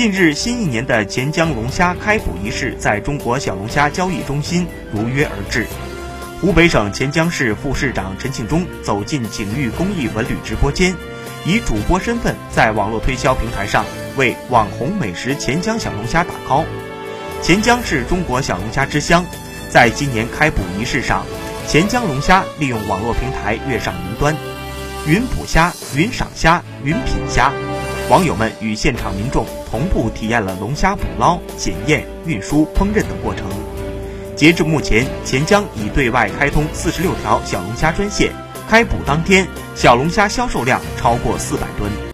近日，新一年的钱江龙虾开捕仪式在中国小龙虾交易中心如约而至。湖北省潜江市副市长陈庆忠走进景域公益文旅直播间，以主播身份在网络推销平台上为网红美食钱江小龙虾打 call。钱江是中国小龙虾之乡，在今年开捕仪式上，钱江龙虾利用网络平台跃上云端，云捕虾、云赏虾、云品虾。网友们与现场民众同步体验了龙虾捕捞、检验、运输、烹饪等过程。截至目前，钱江已对外开通四十六条小龙虾专线。开捕当天，小龙虾销售量超过四百吨。